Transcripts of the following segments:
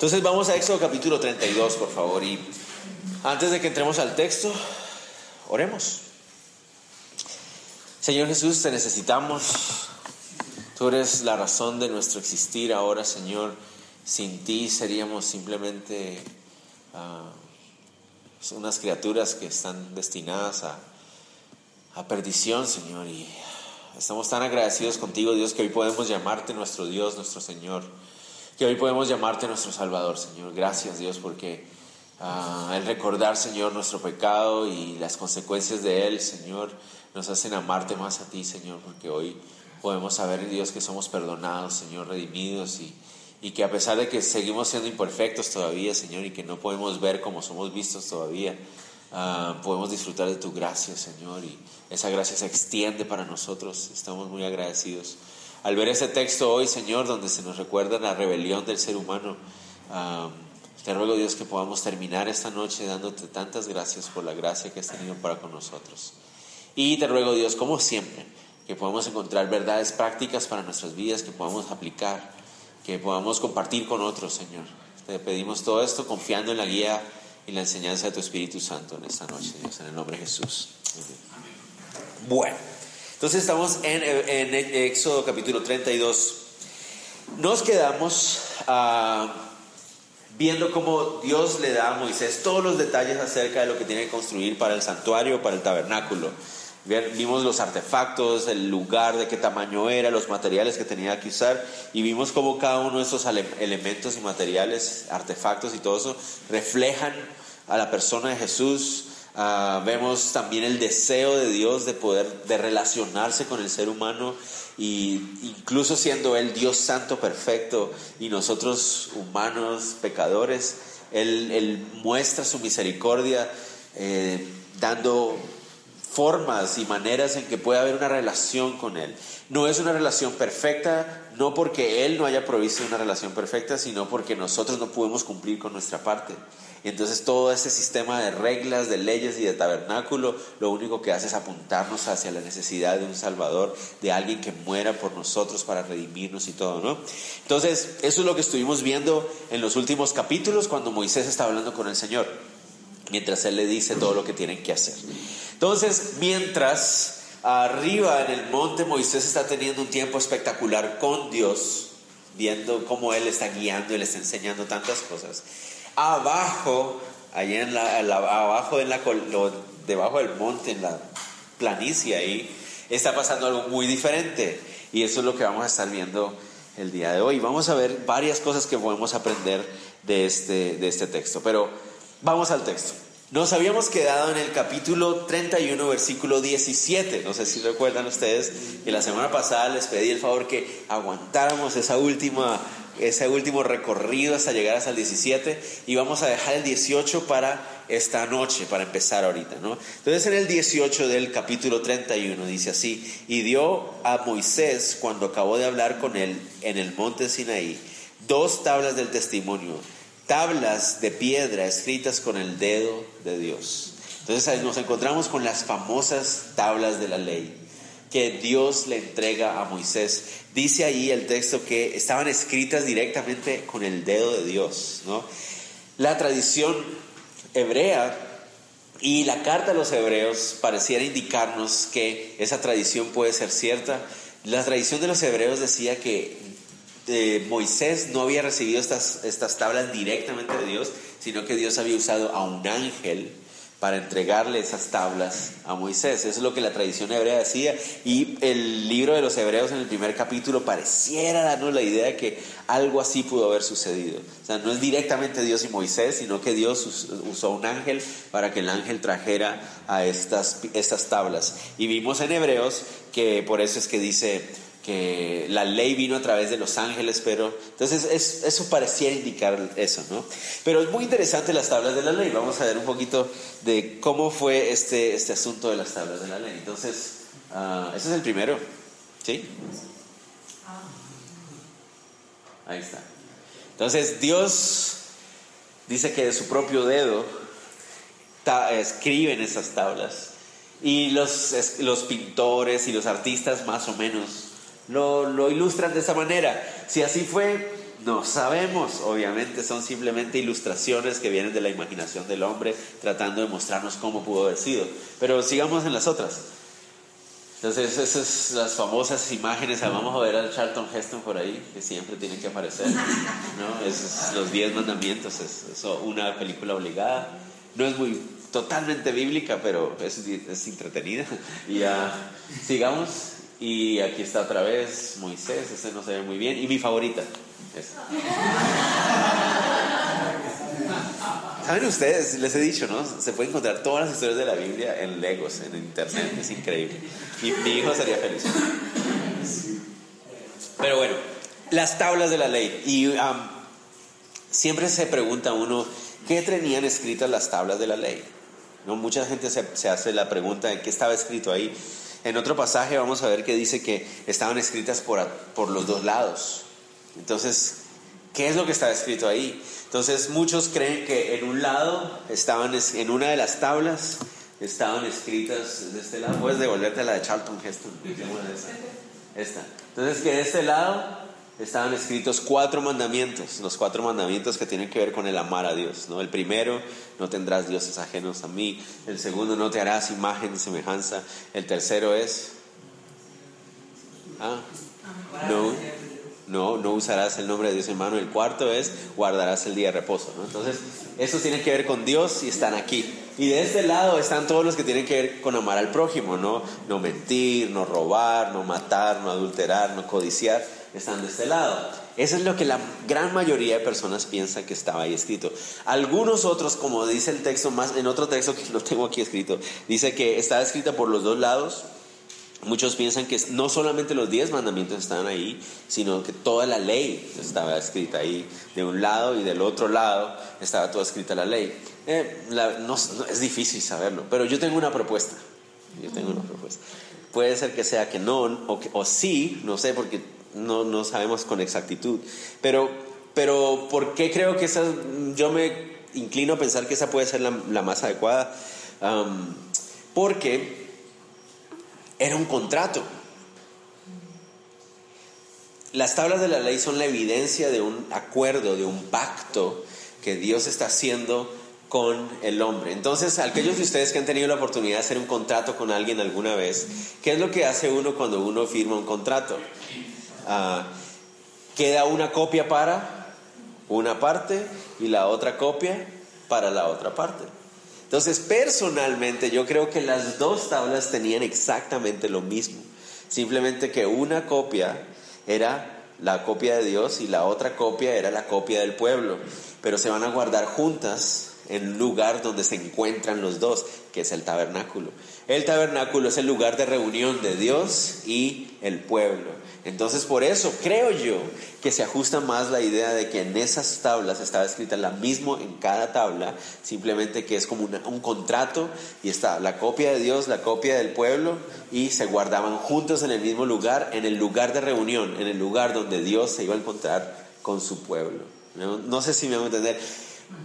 Entonces vamos a Éxodo capítulo 32, por favor. Y antes de que entremos al texto, oremos. Señor Jesús, te necesitamos. Tú eres la razón de nuestro existir ahora, Señor. Sin ti seríamos simplemente ah, unas criaturas que están destinadas a, a perdición, Señor. Y estamos tan agradecidos contigo, Dios, que hoy podemos llamarte nuestro Dios, nuestro Señor que hoy podemos llamarte nuestro Salvador, Señor. Gracias, Dios, porque uh, el recordar, Señor, nuestro pecado y las consecuencias de él, Señor, nos hacen amarte más a ti, Señor, porque hoy podemos saber, Dios, que somos perdonados, Señor, redimidos y, y que a pesar de que seguimos siendo imperfectos todavía, Señor, y que no podemos ver como somos vistos todavía, uh, podemos disfrutar de tu gracia, Señor, y esa gracia se extiende para nosotros. Estamos muy agradecidos. Al ver ese texto hoy, Señor, donde se nos recuerda la rebelión del ser humano, te ruego, Dios, que podamos terminar esta noche dándote tantas gracias por la gracia que has tenido para con nosotros. Y te ruego, Dios, como siempre, que podamos encontrar verdades prácticas para nuestras vidas, que podamos aplicar, que podamos compartir con otros, Señor. Te pedimos todo esto confiando en la guía y la enseñanza de tu Espíritu Santo en esta noche, Dios, en el nombre de Jesús. Bueno. Entonces estamos en, Éxodo capítulo 32. Nos quedamos ah, viendo cómo Dios le da a Moisés todos los detalles acerca de lo que tiene que construir para el santuario, para el tabernáculo. Vimos los artefactos, el lugar, de qué tamaño era, los materiales que tenía que usar y vimos cómo cada uno de esos elementos y materiales, artefactos y todo eso reflejan a la persona de Jesús, Ah, vemos también el deseo de Dios de poder, de relacionarse con el ser humano y incluso siendo Él Dios santo perfecto y nosotros humanos pecadores, Él, muestra su misericordia eh, dando formas y maneras en que puede haber una relación con Él. No es una relación perfecta, no porque Él no haya provisto una relación perfecta, sino porque nosotros no podemos cumplir con nuestra parte. Entonces todo ese sistema de reglas, de leyes y de tabernáculo, lo único que hace es apuntarnos hacia la necesidad de un Salvador, de alguien que muera por nosotros para redimirnos y todo, ¿no? Entonces, eso es lo que estuvimos viendo en los últimos capítulos cuando Moisés está hablando con el Señor, mientras Él le dice todo lo que tienen que hacer. Entonces, mientras arriba en el monte Moisés está teniendo un tiempo espectacular con Dios, viendo cómo Él está guiando y le está enseñando tantas cosas abajo, allá en la, abajo en la, debajo del monte, en la planicie ahí, está pasando algo muy diferente. Y eso es lo que vamos a estar viendo el día de hoy. Vamos a ver varias cosas que podemos aprender de este, de este texto. Pero vamos al texto. Nos habíamos quedado en el capítulo 31, versículo 17. No sé si recuerdan ustedes que la semana pasada les pedí el favor que aguantáramos esa última ese último recorrido hasta llegar hasta el 17 y vamos a dejar el 18 para esta noche, para empezar ahorita, ¿no? Entonces en el 18 del capítulo 31 dice así, y dio a Moisés cuando acabó de hablar con él en el monte Sinaí dos tablas del testimonio, tablas de piedra escritas con el dedo de Dios. Entonces nos encontramos con las famosas tablas de la ley que Dios le entrega a Moisés. Dice ahí el texto que estaban escritas directamente con el dedo de Dios. La tradición hebrea y la carta a los hebreos pareciera indicarnos que esa tradición puede ser cierta. La tradición de los hebreos decía que eh, Moisés no había recibido estas, estas tablas directamente de Dios, sino que Dios había usado a un ángel para entregarle esas tablas a Moisés. Eso es lo que la tradición hebrea decía. Y el libro de los hebreos en el primer capítulo pareciera darnos la idea de que algo así pudo haber sucedido. O sea, no es directamente Dios y Moisés, sino que Dios usó un ángel para que el ángel trajera a estas, estas tablas. Y vimos en hebreos que por eso es que dice que la ley vino a través de los ángeles, pero entonces eso parecía indicar eso, ¿no? Pero es muy interesante las tablas de la ley. Vamos a ver un poquito de cómo fue este, este asunto de las tablas de la ley. Entonces, uh, ese es el primero, ¿sí? Ahí está. Entonces, Dios dice que de su propio dedo escriben esas tablas. Y los, los pintores y los artistas más o menos lo, ilustran de esa manera. Si así fue, No sabemos, obviamente son simplemente ilustraciones que vienen de la imaginación del hombre tratando de mostrarnos cómo pudo haber sido. Pero sigamos en las otras. Entonces, esas las famosas imágenes, vamos a ver al Charlton Heston por ahí, que siempre tiene que aparecer, ¿no? Esos, los diez mandamientos, es, una película obligada. No es muy totalmente bíblica, pero es, es entretenida. Y ya, sigamos. Y aquí está otra vez Moisés, ese no se ve muy bien. Y mi favorita, ¿Saben ustedes? Les he dicho, ¿no? Se pueden encontrar todas las historias de la Biblia en Legos, en Internet, es increíble. Mi, mi hijo sería feliz. Pero bueno, las tablas de la ley. Y siempre se pregunta uno, ¿qué tenían escritas las tablas de la ley? ¿No? Mucha gente se, se hace la pregunta de qué estaba escrito ahí. En otro pasaje vamos a ver que dice que estaban escritas por, por los dos lados. Entonces, ¿qué es lo que está escrito ahí? Entonces, muchos creen que en un lado estaban, en una de las tablas, estaban escritas de este lado. Puedes devolverte la de Charlton Heston. Esta. Entonces, que de este lado estaban escritos cuatro mandamientos, los cuatro mandamientos que tienen que ver con el amar a Dios. ¿no? El primero, no tendrás dioses ajenos a mí. El segundo, no te harás imagen de semejanza. El tercero es, ah, no, no, no usarás el nombre de Dios en mano. El cuarto es, guardarás el día de reposo. Entonces, eso tiene que ver con Dios y están aquí. Y de este lado están todos los que tienen que ver con amar al prójimo, ¿no? No mentir, no robar, no matar, no adulterar, no codiciar. Están de este lado. Eso es lo que la gran mayoría de personas piensan que estaba ahí escrito. Algunos otros, como dice el texto más, en otro texto que no tengo aquí escrito, dice que estaba escrita por los dos lados Muchos piensan que no solamente los diez mandamientos estaban ahí, sino que toda la ley estaba escrita ahí. De un lado y del otro lado estaba toda escrita la ley. Eh, no, es difícil saberlo, pero yo tengo una propuesta. Yo tengo una propuesta. Puede ser que sea que no o, o sí, no sé, porque no, no sabemos con exactitud. Pero, pero ¿por qué creo que esa, yo me inclino a pensar que esa puede ser la, más adecuada? porque era un contrato. Las tablas de la ley son la evidencia de un acuerdo, de un pacto que Dios está haciendo con el hombre. Entonces, aquellos de ustedes que han tenido la oportunidad de hacer un contrato con alguien alguna vez, ¿qué es lo que hace uno cuando uno firma un contrato? Ah, queda una copia para una parte y la otra copia para la otra parte. Entonces, personalmente, yo creo que las dos tablas tenían exactamente lo mismo. Simplemente que una copia era la copia de Dios y la otra copia era la copia del pueblo. Pero se van a guardar juntas un lugar donde se encuentran los dos, que es el tabernáculo. El tabernáculo es el lugar de reunión de Dios y el pueblo. Entonces por eso creo yo que se ajusta más la idea de que en esas tablas estaba escrita la misma en cada tabla, simplemente que es como un contrato y está la copia de Dios, la copia del pueblo y se guardaban juntos en el mismo lugar, en el lugar de reunión, en el lugar donde Dios se iba a encontrar con su pueblo. No, no sé si me van a entender.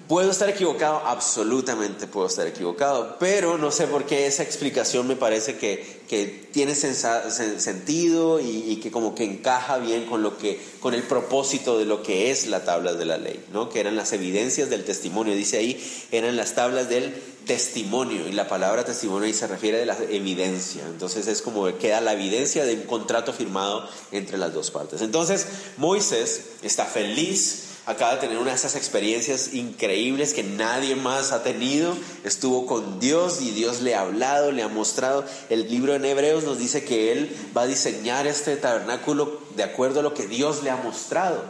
¿Puedo estar equivocado? Absolutamente puedo estar equivocado, pero no sé por qué esa explicación me parece que, que tiene sentido y, que como que encaja bien con, lo que, con el propósito de lo que es la tabla de la ley, ¿no? que eran las evidencias del testimonio, dice ahí, eran las tablas del testimonio y la palabra testimonio ahí se refiere a la evidencia, entonces es como que queda la evidencia de un contrato firmado entre las dos partes. Entonces Moisés está feliz acaba de tener una de esas experiencias increíbles que nadie más ha tenido. Estuvo con Dios y Dios le ha hablado, le ha mostrado. El libro en Hebreos nos dice que Él va a diseñar este tabernáculo de acuerdo a lo que Dios le ha mostrado.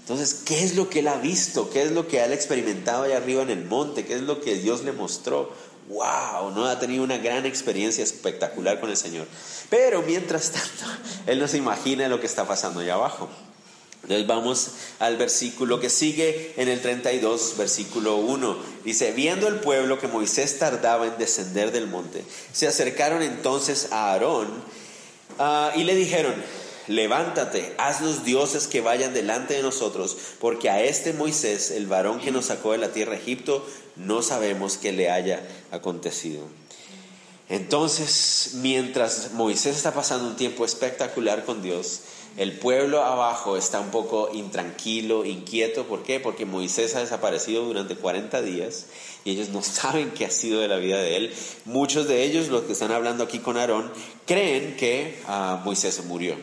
Entonces, ¿qué es lo que Él ha visto? ¿Qué es lo que Él ha experimentado allá arriba en el monte? ¿Qué es lo que Dios le mostró? ¡Wow! ¿no? Ha tenido una gran experiencia espectacular con el Señor. Pero mientras tanto, Él no se imagina lo que está pasando allá abajo. Entonces vamos al versículo que sigue en el 32, versículo 1. Dice, viendo el pueblo que Moisés tardaba en descender del monte, se acercaron entonces a Aarón ah, y le dijeron, levántate, haznos dioses que vayan delante de nosotros, porque a este Moisés, el varón que nos sacó de la tierra de Egipto, no sabemos qué le haya acontecido. Entonces, mientras Moisés está pasando un tiempo espectacular con Dios, El pueblo abajo está un poco intranquilo, inquieto. ¿Por qué? Porque Moisés ha desaparecido durante 40 días y ellos no saben qué ha sido de la vida de él. Muchos de ellos, los que están hablando aquí con Aarón, creen que ah, Moisés murió.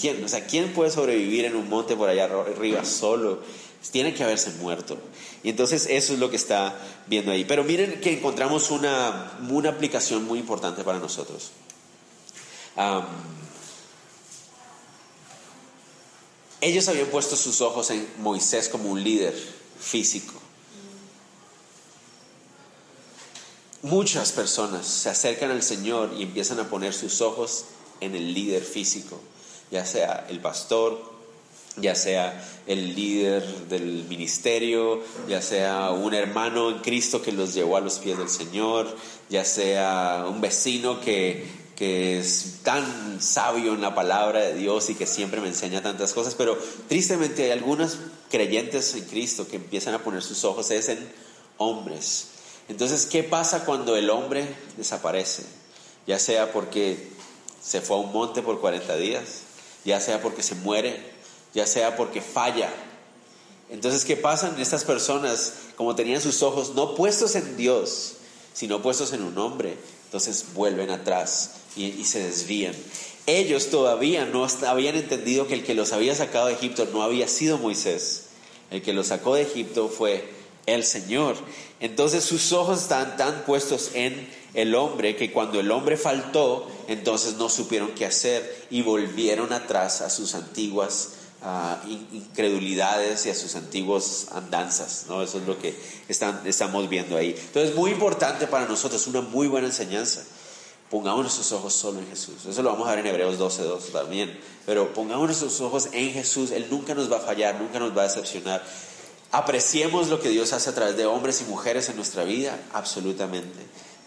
¿Quién, o sea, ¿quién puede sobrevivir en un monte por allá arriba solo? Tiene que haberse muerto. Y entonces eso es lo que está viendo ahí. Pero miren que encontramos una, una aplicación muy importante para nosotros. Ellos habían puesto sus ojos en Moisés como un líder físico. Muchas personas se acercan al Señor y empiezan a poner sus ojos en el líder físico, ya sea el pastor, ya sea el líder del ministerio, ya sea un hermano en Cristo que los llevó a los pies del Señor, ya sea un vecino que, es tan sabio en la palabra de Dios y que siempre me enseña tantas cosas, pero tristemente hay algunos creyentes en Cristo que empiezan a poner sus ojos en hombres. Entonces, ¿qué pasa cuando el hombre desaparece? Ya sea porque se fue a un monte por 40 días, ya sea porque se muere, ya sea porque falla. Entonces, ¿qué pasa en estas personas? Como tenían sus ojos no puestos en Dios, sino puestos en un hombre, entonces vuelven atrás y, se desvían. Ellos todavía no habían entendido que el que los había sacado de Egipto no había sido Moisés. El que los sacó de Egipto fue el Señor. Entonces sus ojos estaban tan puestos en el hombre que cuando el hombre faltó, entonces no supieron qué hacer y volvieron atrás a sus antiguas incredulidades y a sus antiguas andanzas. ¿no? Eso es lo que están, estamos viendo ahí. Entonces, muy importante para nosotros, una muy buena enseñanza. Pongamos nuestros ojos solo en Jesús. Eso lo vamos a ver en Hebreos 12, 2 también. Pero pongamos nuestros ojos en Jesús. Él nunca nos va a fallar, nunca nos va a decepcionar. Apreciemos lo que Dios hace a través de hombres y mujeres en nuestra vida, absolutamente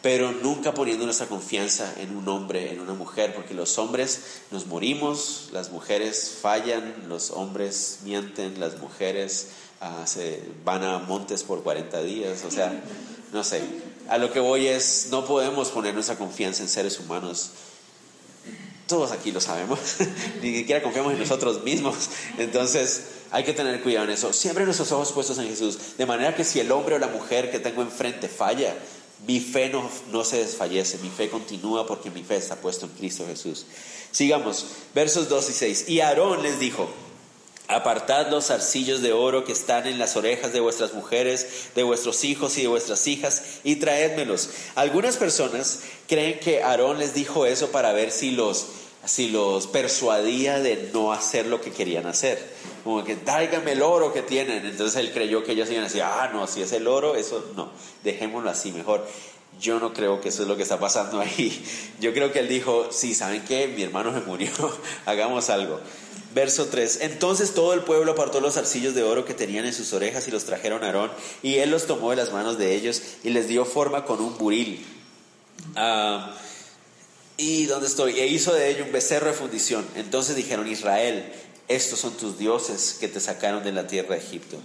pero nunca poniendo nuestra confianza en un hombre, en una mujer, porque los hombres nos morimos, las mujeres fallan, los hombres mienten, las mujeres ah, se van a montes por 40 días, o sea, no sé, a lo que voy es, no podemos poner nuestra confianza en seres humanos. Todos aquí lo sabemos, ni siquiera confiamos en nosotros mismos. Entonces, hay que tener cuidado en eso. Siempre nuestros ojos puestos en Jesús. De manera que si el hombre o la mujer que tengo enfrente falla, mi fe no, no, se desfallece, mi fe continúa porque mi fe está puesta en Cristo Jesús. Sigamos, versos 2 y 6. Y Aarón les dijo, apartad los arcillos de oro que están en las orejas de vuestras mujeres, de vuestros hijos y de vuestras hijas, y traédmelos. Algunas personas creen que Aarón les dijo eso para ver si los, si los persuadía de no hacer lo que querían hacer como que tráigame el oro que tienen. Entonces él creyó que ellos iban a decir, ah, no, si es el oro, eso no, dejémoslo así mejor. Yo no creo que eso es lo que está pasando ahí. Yo creo que él dijo, sí, ¿saben qué? Mi hermano se murió, hagamos algo. Verso 3. Entonces todo el pueblo apartó los arcillos de oro que tenían en sus orejas y los trajeron a Aarón, y él los tomó de las manos de ellos y les dio forma con un buril. Ah, ¿Y dónde estoy? E hizo de ello un becerro de fundición. Entonces dijeron, Israel, estos son tus dioses que te sacaron de la tierra de Egipto.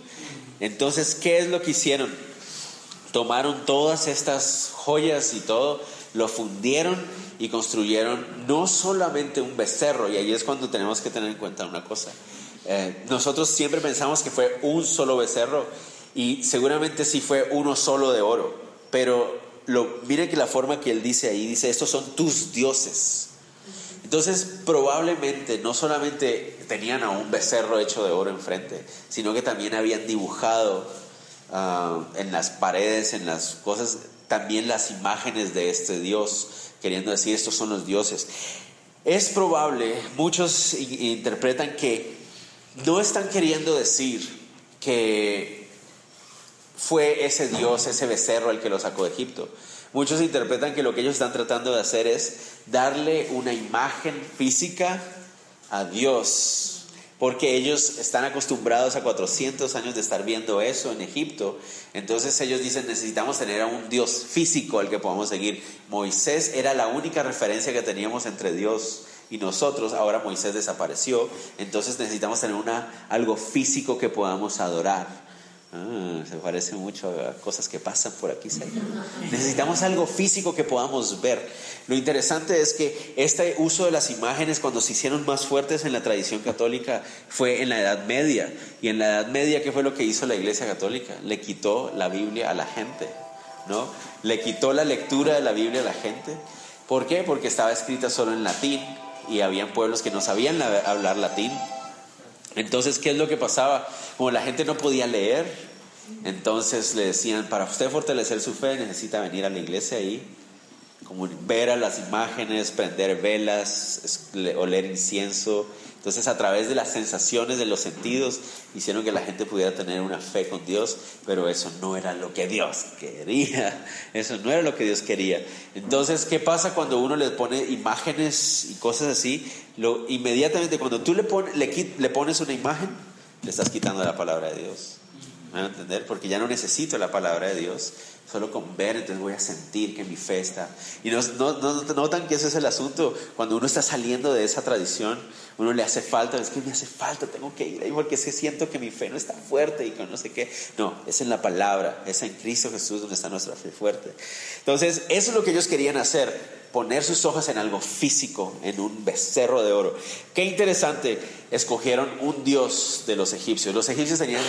Entonces, ¿qué es lo que hicieron? Tomaron todas estas joyas y todo, lo fundieron y construyeron no solamente un becerro, y ahí es cuando tenemos que tener en cuenta una cosa. Eh, nosotros siempre pensamos que fue un solo becerro y seguramente sí fue uno solo de oro, pero lo, mire que la forma que él dice ahí, dice, estos son tus dioses. Entonces, probablemente no solamente tenían a un becerro hecho de oro enfrente, sino que también habían dibujado ah, en las paredes, en las cosas, también las imágenes de este Dios, queriendo decir, estos son los dioses. Es probable, muchos interpretan que no están queriendo decir que fue ese Dios, ese becerro el que lo sacó de Egipto, Muchos interpretan que lo que ellos están tratando de hacer es darle una imagen física a Dios, porque ellos están acostumbrados a 400 años de estar viendo eso en Egipto. Entonces ellos dicen, necesitamos tener a un Dios físico al que podamos seguir. Moisés era la única referencia que teníamos entre Dios y nosotros, ahora Moisés desapareció, entonces necesitamos tener una, algo físico que podamos adorar. Ah, se parece mucho a cosas que pasan por aquí Necesitamos algo físico que podamos ver. Lo interesante es que este uso de las imágenes cuando se hicieron más fuertes en la tradición católica fue en la Edad Media. Y en la Edad Media, ¿qué fue lo que hizo la Iglesia Católica? Le quitó la Biblia a la gente, ¿no? Le quitó la lectura de la Biblia a la gente. ¿Por qué? Porque estaba escrita solo en latín y habían pueblos que no sabían hablar latín. Entonces, ¿qué es lo que pasaba? Como la gente no podía leer, entonces le decían, para usted fortalecer su fe necesita venir a la iglesia y como ver a las imágenes, prender velas, oler incienso, entonces a través de las sensaciones de los sentidos hicieron que la gente pudiera tener una fe con Dios, pero eso no era lo que Dios quería, eso no era lo que Dios quería. Entonces, ¿qué pasa cuando uno le pone imágenes y cosas así? Lo, inmediatamente cuando tú le, pones una imagen, le estás quitando la palabra de Dios. ¿Me van a entender? Porque ya no necesito la palabra de Dios, Solo con ver, entonces voy a sentir que mi fe está. Y no, no, no, notan que ese es el asunto. Cuando uno está saliendo de esa tradición, uno le hace falta, es que me hace falta, tengo que ir ahí porque es que siento que mi fe no está fuerte y que no sé qué. No, es en la palabra, es en Cristo Jesús donde está nuestra fe fuerte. Entonces, eso es lo que ellos querían hacer, poner sus ojos en algo físico, en un becerro de oro. Qué interesante, escogieron un dios de los egipcios. Los egipcios tenían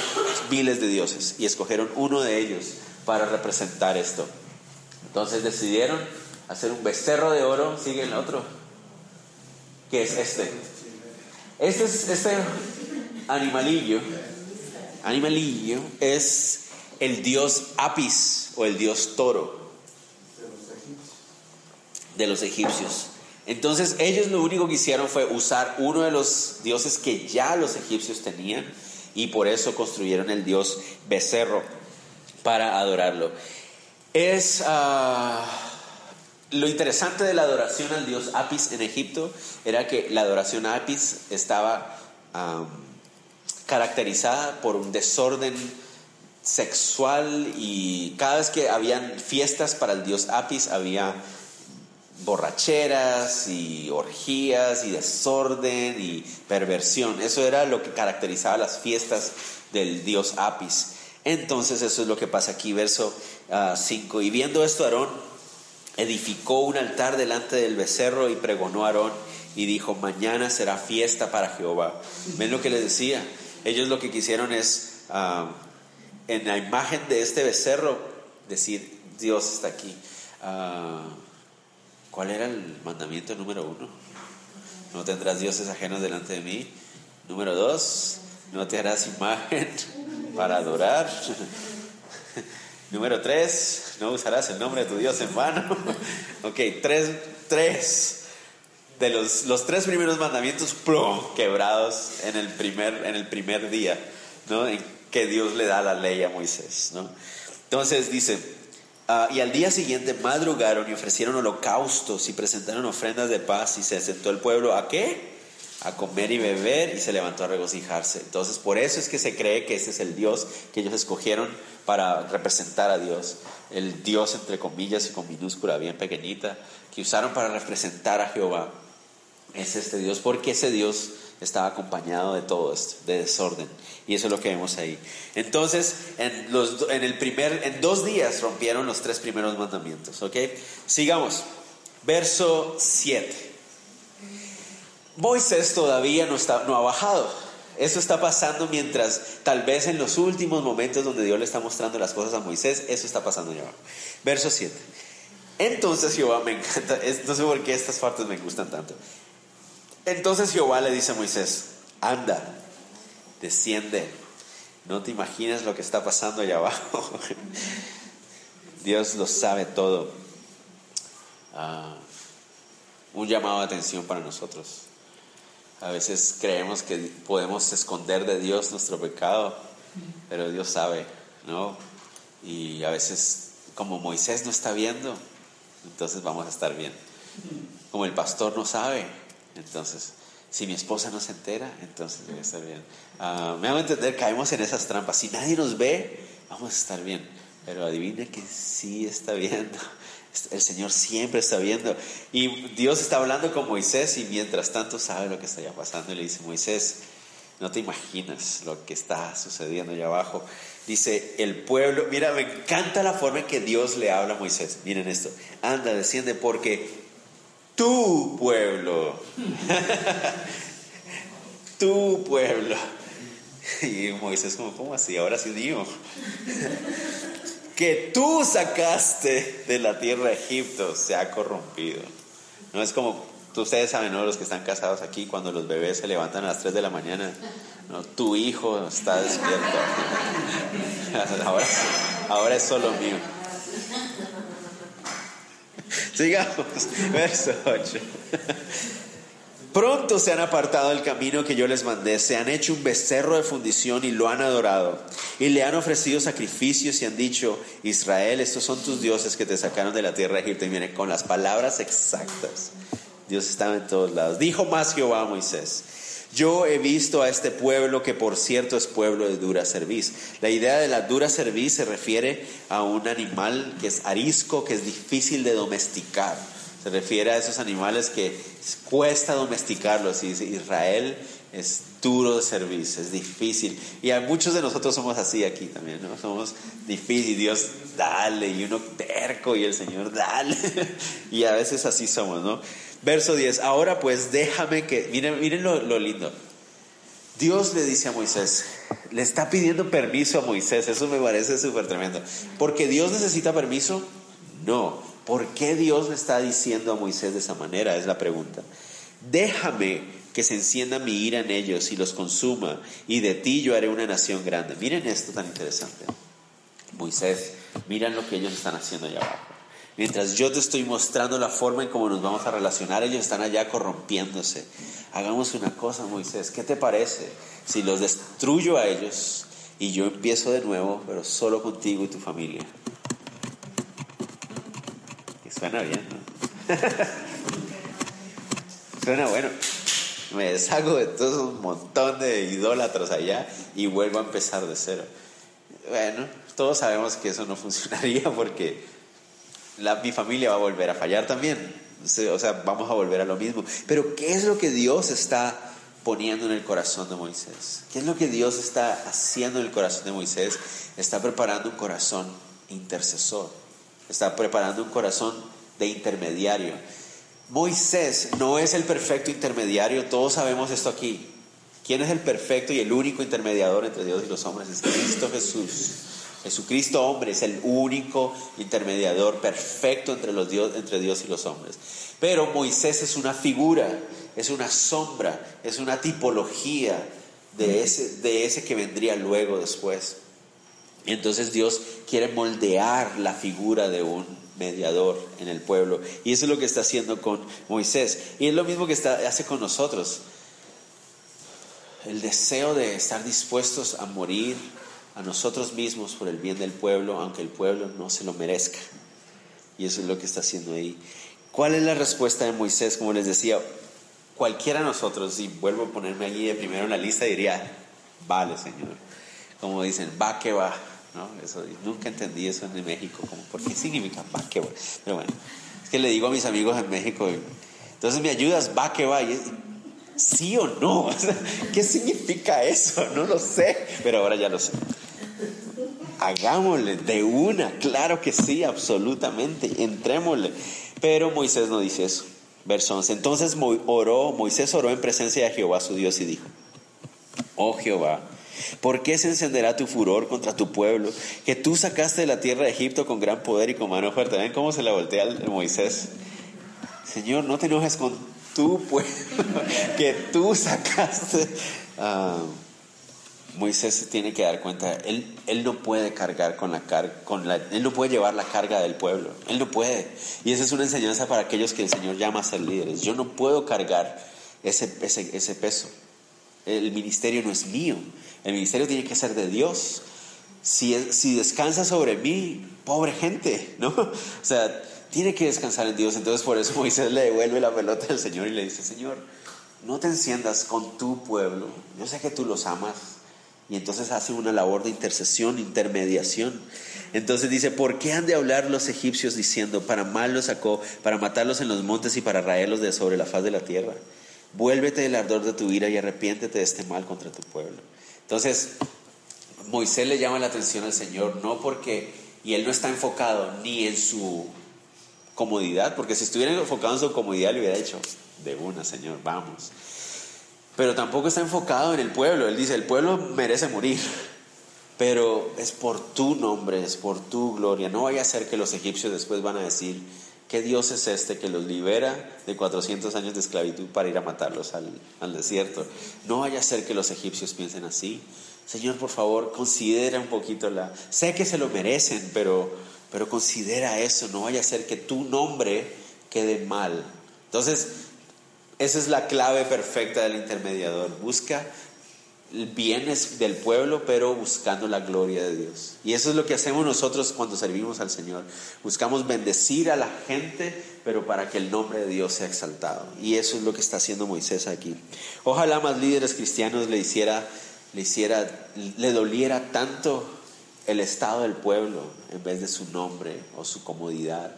miles de dioses y escogieron uno de ellos para representar esto. Entonces decidieron hacer un becerro de oro, sigue el otro, que es este. Este, es, este animalillo, animalillo es el dios Apis o el dios toro de los egipcios. Entonces ellos lo único que hicieron fue usar uno de los dioses que ya los egipcios tenían y por eso construyeron el dios becerro para adorarlo. Es ah, lo interesante de la adoración al dios Apis en Egipto era que la adoración a Apis estaba caracterizada por un desorden sexual y cada vez que habían fiestas para el dios Apis había borracheras y orgías y desorden y perversión. Eso era lo que caracterizaba las fiestas del dios Apis. Entonces eso es lo que pasa aquí, verso 5. Ah, y viendo esto, Aarón edificó un altar delante del becerro y pregonó a Aarón y dijo, mañana será fiesta para Jehová. ¿Ven lo que les decía? Ellos lo que quisieron es, ah, en la imagen de este becerro, decir, Dios está aquí. Ah, ¿Cuál era el mandamiento número uno? No tendrás dioses ajenos delante de mí. Número dos, no te harás imagen para adorar. Número tres, no usarás el nombre de tu Dios en vano. ok, tres, tres de los, los tres primeros mandamientos quebrados en el primer, en el primer día, ¿no? En que Dios le da la ley a Moisés, ¿no? Entonces dice, ah, y al día siguiente madrugaron y ofrecieron holocaustos y presentaron ofrendas de paz y se sentó el pueblo a qué? A comer y beber y se levantó a regocijarse. Entonces, por eso es que se cree que ese es el Dios que ellos escogieron para representar a Dios. El Dios, entre comillas y con minúscula bien pequeñita, que usaron para representar a Jehová. Es este Dios, porque ese Dios estaba acompañado de todo esto, de desorden. Y eso es lo que vemos ahí. Entonces, en, los, en, el primer, en dos días rompieron los tres primeros mandamientos. ¿Ok? Sigamos. Verso 7. Moisés todavía no, está, no ha bajado. Eso está pasando mientras, tal vez en los últimos momentos donde Dios le está mostrando las cosas a Moisés, eso está pasando ya Verso 7. Entonces Jehová, me encanta, no sé por qué estas partes me gustan tanto. Entonces Jehová le dice a Moisés, anda, desciende, no te imaginas lo que está pasando allá abajo. Dios lo sabe todo. Ah, un llamado de atención para nosotros. A veces creemos que podemos esconder de Dios nuestro pecado, pero Dios sabe, ¿no? Y a veces, como Moisés no está viendo, entonces vamos a estar bien. Como el pastor no sabe, entonces, si mi esposa no se entera, entonces voy a estar bien. Ah, me hago entender, caemos en esas trampas. Si nadie nos ve, vamos a estar bien. Pero adivine que sí está viendo. El Señor siempre está viendo. Y Dios está hablando con Moisés y mientras tanto sabe lo que está ya pasando. Y le dice, Moisés, no te imaginas lo que está sucediendo allá abajo. Dice, el pueblo, mira, me encanta la forma en que Dios le habla a Moisés. Miren esto, anda, desciende porque tu pueblo, tu pueblo. Y Moisés como, ¿cómo así? Ahora sí digo. Que tú sacaste de la tierra de Egipto se ha corrompido. No es como, ustedes saben, ¿no? Los que están casados aquí, cuando los bebés se levantan a las 3 de la mañana, tu hijo está despierto. ahora, ahora es solo mío. Sigamos, verso 8. Pronto se han apartado del camino que yo les mandé, se han hecho un becerro de fundición y lo han adorado. Y le han ofrecido sacrificios y han dicho, Israel, estos son tus dioses que te sacaron de la tierra de Egipto. Y vienen con las palabras exactas. Dios estaba en todos lados. Dijo más Jehová a Moisés. Yo he visto a este pueblo que por cierto es pueblo de dura cerviz. La idea de la dura cerviz se refiere a un animal que es arisco, que es difícil de domesticar. Se refiere a esos animales que cuesta domesticarlos. Israel es duro de servicio, es difícil. Y a muchos de nosotros somos así aquí también, ¿no? Somos difíciles, Dios dale, y uno terco, y el Señor dale. y a veces así somos, ¿no? Verso 10, ahora pues déjame que, miren, miren lo, lo lindo. Dios le dice a Moisés, le está pidiendo permiso a Moisés, eso me parece súper tremendo. ¿Porque Dios necesita permiso? No. ¿Por qué Dios le está diciendo a Moisés de esa manera? Es la pregunta. Déjame que se encienda mi ira en ellos y los consuma, y de ti yo haré una nación grande. Miren esto tan interesante. Moisés, miren lo que ellos están haciendo allá abajo. Mientras yo te estoy mostrando la forma en cómo nos vamos a relacionar, ellos están allá corrompiéndose. Hagamos una cosa, Moisés, ¿qué te parece si los destruyo a ellos y yo empiezo de nuevo, pero solo contigo y tu familia? Suena bien, ¿no? Suena bueno. Me deshago de todo un montón de idólatras allá y vuelvo a empezar de cero. Bueno, todos sabemos que eso no funcionaría porque mi familia va a volver a fallar también. O sea, vamos a volver a lo mismo. Pero ¿qué es lo que Dios está poniendo en el corazón de Moisés? ¿Qué es lo que Dios está haciendo en el corazón de Moisés? Está preparando un corazón intercesor. Está preparando un corazón de intermediario. Moisés no es el perfecto intermediario, todos sabemos esto aquí. ¿Quién es el perfecto y el único intermediador entre Dios y los hombres? Es Cristo Jesús. Jesucristo hombre es el único intermediador perfecto entre, los Dios, entre Dios y los hombres. Pero Moisés es una figura, es una sombra, es una tipología de ese, de ese que vendría luego después. Y entonces Dios quiere moldear la figura de un mediador en el pueblo. Y eso es lo que está haciendo con Moisés. Y es lo mismo que está, hace con nosotros. El deseo de estar dispuestos a morir a nosotros mismos por el bien del pueblo, aunque el pueblo no se lo merezca. Y eso es lo que está haciendo ahí. ¿Cuál es la respuesta de Moisés? Como les decía, cualquiera de nosotros, si vuelvo a ponerme allí de primero en la lista, diría, vale, Señor. Como dicen, va que va. ¿No? Eso, nunca entendí eso en México, como, ¿por qué significa va? Pero bueno, es que le digo a mis amigos en México, entonces me ayudas, va. ¿Sí o no? ¿Qué significa eso? No lo sé, pero ahora ya lo sé. Hagámosle de una, claro que sí, absolutamente, entrémosle. Pero Moisés no dice eso. Verso 11. Entonces oró, Moisés oró en presencia de Jehová su Dios y dijo, oh Jehová, ¿Por qué se encenderá tu furor contra tu pueblo, que tú sacaste de la tierra de Egipto con gran poder y con mano fuerte? ¿Ven cómo se la voltea el Moisés? Señor, no te enojes con tu pueblo, que tú sacaste. Ah, Moisés tiene que dar cuenta, él, él no puede cargar con la carga, él no puede llevar la carga del pueblo, él no puede. Y esa es una enseñanza para aquellos que el Señor llama a ser líderes. Yo no puedo cargar ese, ese, ese peso. El ministerio no es mío, el ministerio tiene que ser de Dios. Si, si descansa sobre mí, pobre gente, ¿no? O sea, tiene que descansar en Dios. Entonces por eso Moisés le devuelve la pelota al Señor y le dice, Señor, no te enciendas con tu pueblo. Yo sé que tú los amas. Y entonces hace una labor de intercesión, intermediación. Entonces dice, ¿por qué han de hablar los egipcios diciendo, para mal los sacó, para matarlos en los montes y para raerlos de sobre la faz de la tierra? Vuélvete del ardor de tu ira y arrepiéntete de este mal contra tu pueblo. Entonces, Moisés le llama la atención al Señor, no porque, y él no está enfocado ni en su comodidad, porque si estuviera enfocado en su comodidad le hubiera dicho, de una, Señor, vamos. Pero tampoco está enfocado en el pueblo, él dice, el pueblo merece morir, pero es por tu nombre, es por tu gloria, no vaya a ser que los egipcios después van a decir, ¿Qué Dios es este que los libera de 400 años de esclavitud para ir a matarlos al, desierto? No vaya a ser que los egipcios piensen así. Señor, por favor, considera un poquito la... Sé que se lo merecen, pero, pero considera eso. No vaya a ser que tu nombre quede mal. Entonces, esa es la clave perfecta del intermediador. Busca bienes del pueblo, pero buscando la gloria de Dios. Y eso es lo que hacemos nosotros cuando servimos al Señor. Buscamos bendecir a la gente, pero para que el nombre de Dios sea exaltado. Y eso es lo que está haciendo Moisés aquí. Ojalá más líderes cristianos le hiciera, le hiciera, le doliera tanto el estado del pueblo en vez de su nombre o su comodidad.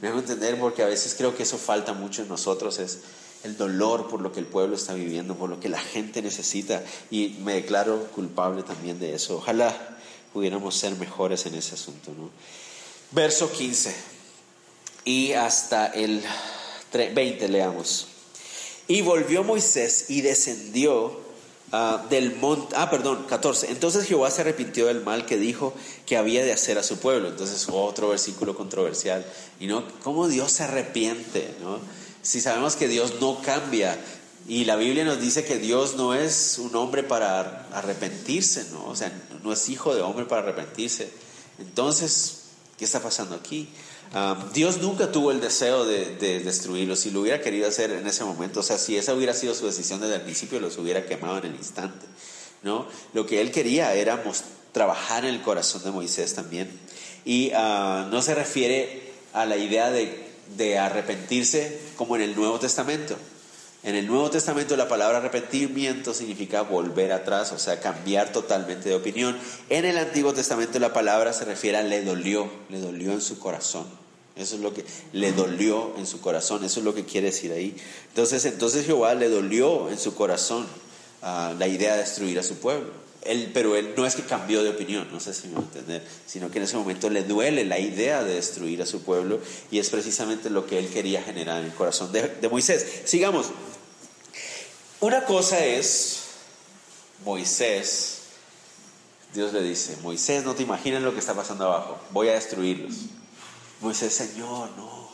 Me hago entender porque a veces creo que eso falta mucho en nosotros, es el dolor por lo que el pueblo está viviendo, por lo que la gente necesita. Y me declaro culpable también de eso. Ojalá pudiéramos ser mejores en ese asunto. ¿no? Verso 15 y hasta el 20 leamos. Y volvió Moisés y descendió uh, del monte, ah, perdón, 14. Entonces Jehová se arrepintió del mal que dijo que había de hacer a su pueblo. Entonces otro versículo controversial. Y no, ¿cómo Dios se arrepiente? ¿no? Si sabemos que Dios no cambia y la Biblia nos dice que Dios no es un hombre para arrepentirse, ¿no? O sea, no es hijo de hombre para arrepentirse. Entonces, ¿qué está pasando aquí? Dios nunca tuvo el deseo de, de, destruirlos. Si lo hubiera querido hacer en ese momento, o sea, si esa hubiera sido su decisión desde el principio, los hubiera quemado en el instante, ¿no? Lo que él quería era trabajar en el corazón de Moisés también. Y uh, no se refiere a la idea de de arrepentirse como en el Nuevo Testamento. En el Nuevo Testamento la palabra arrepentimiento significa volver atrás, o sea, cambiar totalmente de opinión. En el Antiguo Testamento la palabra se refiere a le dolió, le dolió en su corazón. Eso es lo que le dolió en su corazón, eso es lo que quiere decir ahí. Entonces, entonces Jehová le dolió en su corazón ah, la idea de destruir a su pueblo pero él no es que cambió de opinión, no sé si me va a entender, sino que en ese momento le duele la idea de destruir a su pueblo y es precisamente lo que él quería generar en el corazón de, de Moisés. Sigamos. Una cosa es Moisés, Dios le dice, Moisés, no te imaginas lo que está pasando abajo, voy a destruirlos. Moisés, Señor, no,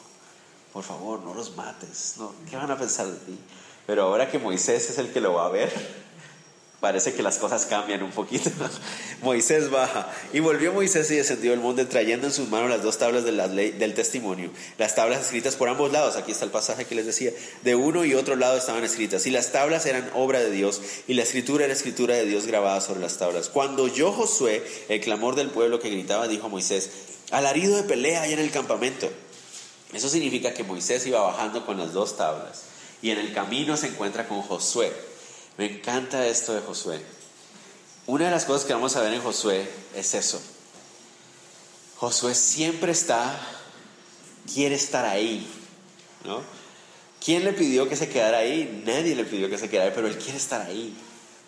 por favor, no los mates, no, ¿qué van a pensar de ti? Pero ahora que Moisés es el que lo va a ver, parece que las cosas cambian un poquito. Moisés baja. Y volvió Moisés y descendió del monte trayendo en sus manos las dos tablas del testimonio, las tablas escritas por ambos lados, aquí está el pasaje que les decía, de uno y otro lado estaban escritas. Y las tablas eran obra de Dios. Y la escritura era escritura de Dios grabada sobre las tablas. Cuando oyó Josué el clamor del pueblo que gritaba, dijo Moisés, alarido de pelea hay en el campamento. Eso significa que Moisés iba bajando con las dos tablas. Y en el camino se encuentra con Josué me encanta esto de Josué. Una de las cosas que vamos a ver en Josué es eso. Josué siempre está, quiere estar ahí, ¿no? ¿Quién le pidió que se quedara ahí? Nadie le pidió que se quedara ahí, pero él quiere estar ahí,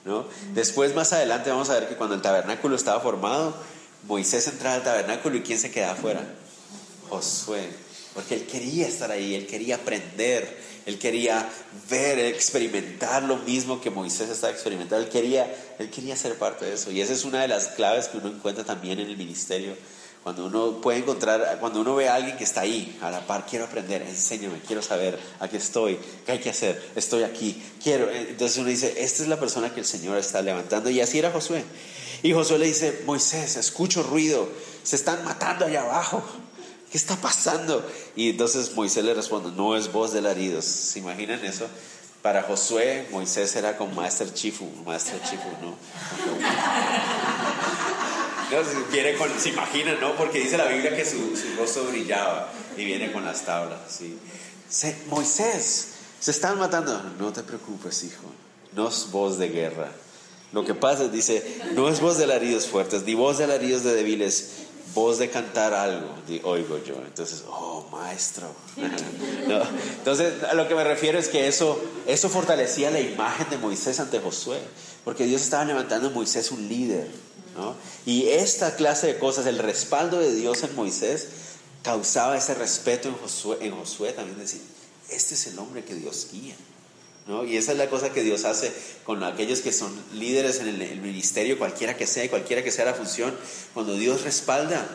¿no? Después, más adelante, vamos a ver que cuando el tabernáculo estaba formado, Moisés entraba al tabernáculo y ¿quién se quedaba afuera? Josué, porque él quería estar ahí, él quería aprender, él quería ver, experimentar lo mismo que Moisés estaba experimentando. Él quería, él quería ser parte de eso. Y esa es una de las claves que uno encuentra también en el ministerio. Cuando uno puede encontrar, cuando uno ve a alguien que está ahí, a la par, quiero aprender, enséñame, quiero saber, aquí estoy, qué hay que hacer, estoy aquí, quiero. Entonces uno dice, esta es la persona que el Señor está levantando. Y así era Josué. Y Josué le dice, Moisés, escucho ruido, se están matando allá abajo. ¿Qué está pasando? Y entonces Moisés le responde, no es voz de alaridos. ¿Se imaginan eso? Para Josué, Moisés era como Master Chifu, Master Chifu, ¿no? viene con, se imaginan, ¿no? Porque dice la Biblia que su, su rostro brillaba y viene con las tablas, ¿sí? Moisés, se están matando. No te preocupes, hijo, no es voz de guerra. Lo que pasa, dice, no es voz de alaridos fuertes, ni voz de alaridos de débiles, voz de cantar algo, oigo yo. Entonces, oh, maestro. Entonces, a lo que me refiero es que eso, eso fortalecía la imagen de Moisés ante Josué, porque Dios estaba levantando a Moisés un líder, ¿no? Y esta clase de cosas, el respaldo de Dios en Moisés, causaba ese respeto en Josué, en Josué también, decir, este es el hombre que Dios guía. Y esa es la cosa que Dios hace con aquellos que son líderes en el, ministerio, cualquiera que sea y cualquiera que sea la función. Cuando Dios respalda,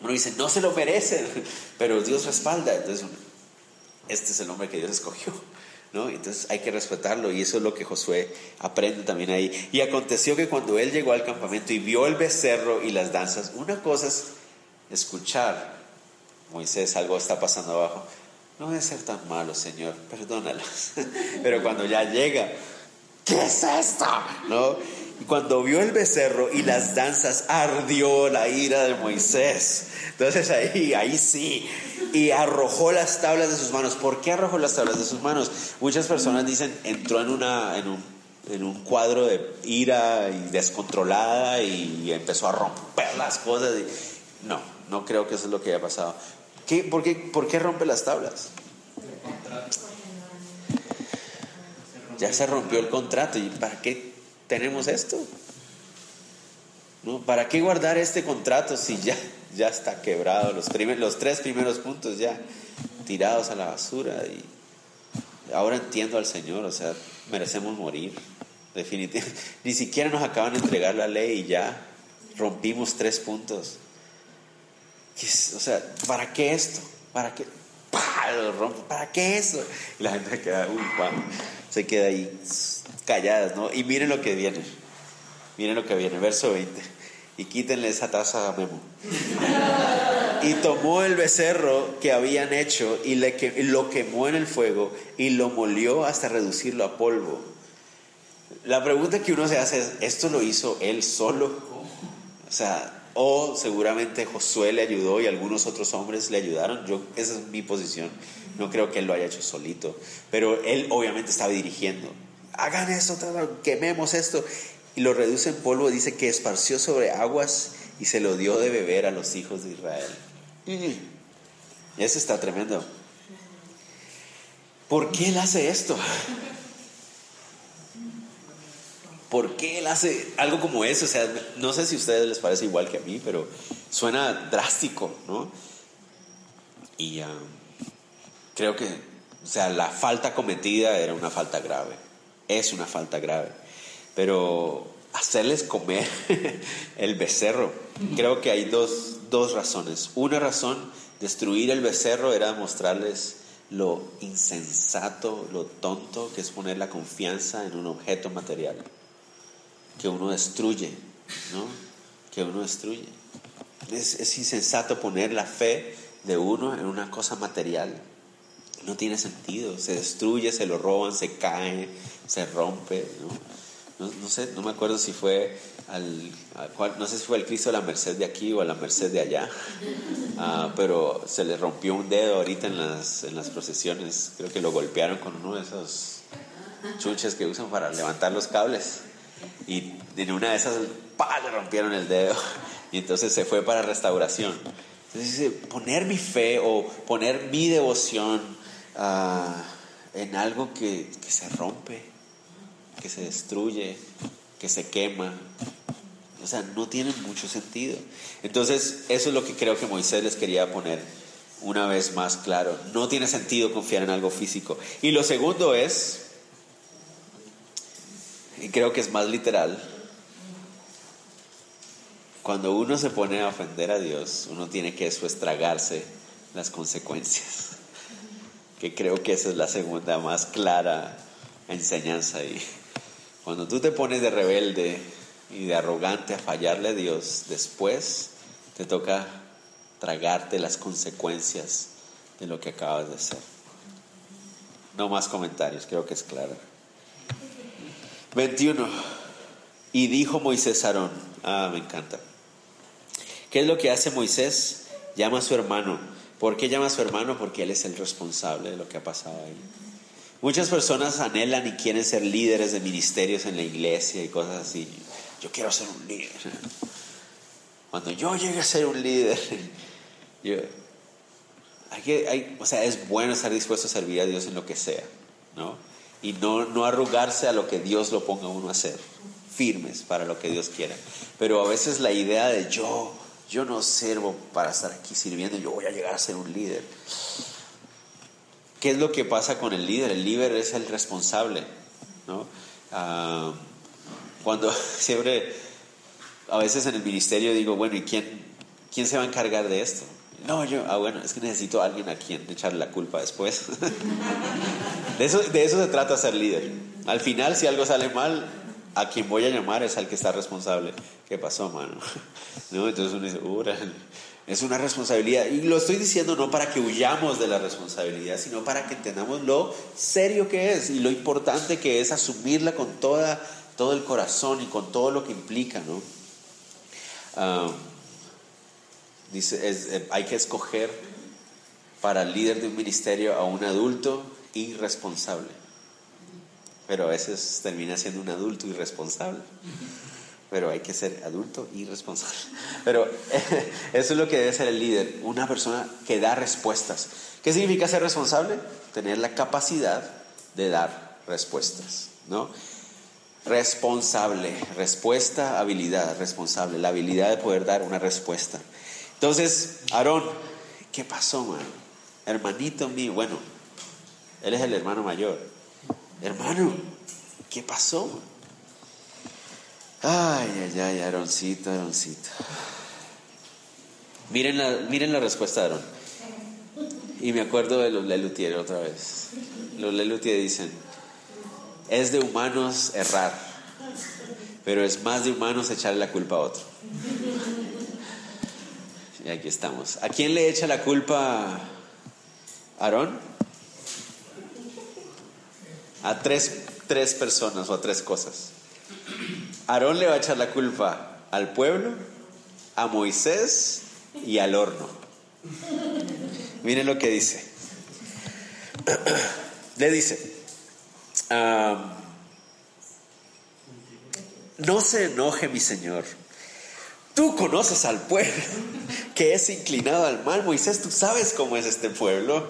uno dice, no se lo merecen, pero Dios respalda. Entonces, este es el hombre que Dios escogió. ¿No? Entonces hay que respetarlo y eso es lo que Josué aprende también ahí. Y aconteció que cuando él llegó al campamento y vio el becerro y las danzas, una cosa es escuchar, Moisés, algo está pasando abajo, no debe ser tan malo, Señor, perdónalos. Pero cuando ya llega, ¿qué es esto? ¿No? Y cuando vio el becerro y las danzas, ardió la ira de Moisés. Entonces ahí, ahí sí. Y arrojó las tablas de sus manos. ¿Por qué arrojó las tablas de sus manos? Muchas personas dicen, entró en, una, en, un, en un cuadro de ira y descontrolada y empezó a romper las cosas. no, no creo que eso es lo que haya pasado por, qué, rompe las tablas? Ya se rompió el contrato. ¿Y para qué tenemos esto? ¿No? ¿Para qué guardar este contrato si ya, ya está quebrado? Los, los tres primeros puntos ya tirados a la basura. Y ahora entiendo al Señor, o sea, merecemos morir. Definitivamente. Ni siquiera nos acaban de entregar la ley y ya rompimos tres puntos. O sea, ¿para qué esto? ¿Para qué? ¿Para qué eso? Y la gente queda, uy, se queda ahí callada, ¿no? Y miren lo que viene. Miren lo que viene, verso 20. Y quítenle esa taza a Memo. Y tomó el becerro que habían hecho y, le lo quemó en el fuego y lo molió hasta reducirlo a polvo. La pregunta que uno se hace es, ¿esto lo hizo él solo? O sea, o seguramente Josué le ayudó y algunos otros hombres le ayudaron. Yo, esa es mi posición. No creo que él lo haya hecho solito. Pero él obviamente estaba dirigiendo. Hagan eso, quememos esto. Y lo reduce en polvo. Dice que esparció sobre aguas y se lo dio de beber a los hijos de Israel. Mm. Eso está tremendo. ¿Por qué él hace esto? ¿Por qué él hace algo como eso? O sea, no sé si a ustedes les parece igual que a mí, pero suena drástico, ¿no? Y um, creo que, o sea, la falta cometida era una falta grave, es una falta grave, pero hacerles comer el becerro, creo que hay dos, dos razones. Una razón, destruir el becerro era mostrarles lo insensato, lo tonto que es poner la confianza en un objeto material que uno destruye, ¿no? Que uno destruye. Es, insensato poner la fe de uno en una cosa material. No tiene sentido. Se destruye, se lo roban, se cae, se rompe. ¿no? No, sé, no me acuerdo si fue al, no sé si fue el Cristo de la Merced de aquí o a la Merced de allá, ah, pero se le rompió un dedo ahorita en las, en las procesiones. Creo que lo golpearon con uno de esos chuches que usan para levantar los cables. Y en una de esas, ¡pah! le rompieron el dedo. Y entonces se fue para restauración. Entonces dice, poner mi fe o poner mi devoción ah, en algo que, que se rompe, que se destruye, que se quema. O sea, no tiene mucho sentido. Entonces, eso es lo que creo que Moisés les quería poner una vez más claro. No tiene sentido confiar en algo físico. Y lo segundo es, y creo que es más literal, cuando uno se pone a ofender a Dios, uno tiene que después tragarse las consecuencias. Que creo que esa es la segunda más clara enseñanza ahí. Cuando tú te pones de rebelde y de arrogante a fallarle a Dios, después te toca tragarte las consecuencias de lo que acabas de hacer. No más comentarios, creo que es claro. 21. Y dijo Moisés a Aarón, ah, me encanta. ¿Qué es lo que hace Moisés? Llama a su hermano. ¿Por qué llama a su hermano? Porque él es el responsable de lo que ha pasado ahí. Muchas personas anhelan y quieren ser líderes de ministerios en la iglesia y cosas así. Yo quiero ser un líder. Cuando yo llegue a ser un líder, yo, hay que, hay, o sea, es bueno estar dispuesto a servir a Dios en lo que sea, ¿no? Y no, no arrugarse a lo que Dios lo ponga a uno a hacer. firmes para lo que Dios quiera. Pero a veces la idea de yo, yo no sirvo para estar aquí sirviendo, yo voy a llegar a ser un líder. ¿Qué es lo que pasa con el líder? El líder es el responsable, ¿no? Ah, cuando siempre, a veces en el ministerio digo, bueno, ¿y quién, quién se va a encargar de esto? No, yo, ah, bueno, es que necesito a alguien a quien echarle la culpa después. de, eso, de eso se trata ser líder. Al final, si algo sale mal, a quien voy a llamar es al que está responsable. ¿Qué pasó, mano? ¿No? Entonces uno dice, es una responsabilidad. Y lo estoy diciendo no para que huyamos de la responsabilidad, sino para que entendamos lo serio que es y lo importante que es asumirla con toda, todo el corazón y con todo lo que implica, ¿no? Dice, eh, hay que escoger para el líder de un ministerio a un adulto irresponsable. Pero a veces termina siendo un adulto irresponsable pero hay que ser adulto y responsable. Pero eso es lo que debe ser el líder, una persona que da respuestas. ¿Qué significa ser responsable? Tener la capacidad de dar respuestas, ¿no? Responsable, respuesta, habilidad, responsable, la habilidad de poder dar una respuesta. Entonces, Aarón, ¿qué pasó, mano? Hermanito mío, bueno, él es el hermano mayor. Hermano, ¿qué pasó? Ay, ay, ay, Aaroncito, Aaroncito. Miren la, miren la respuesta de Aarón. Y me acuerdo de los Lelutier otra vez. Los Lelutier dicen, es de humanos errar, pero es más de humanos echarle la culpa a otro. Y aquí estamos. ¿A quién le echa la culpa Aarón? A tres, tres personas o a tres cosas. Aarón le va a echar la culpa al pueblo, a Moisés y al horno. Miren lo que dice. Le dice, no se enoje mi Señor. Tú conoces al pueblo que es inclinado al mal. Moisés, tú sabes cómo es este pueblo.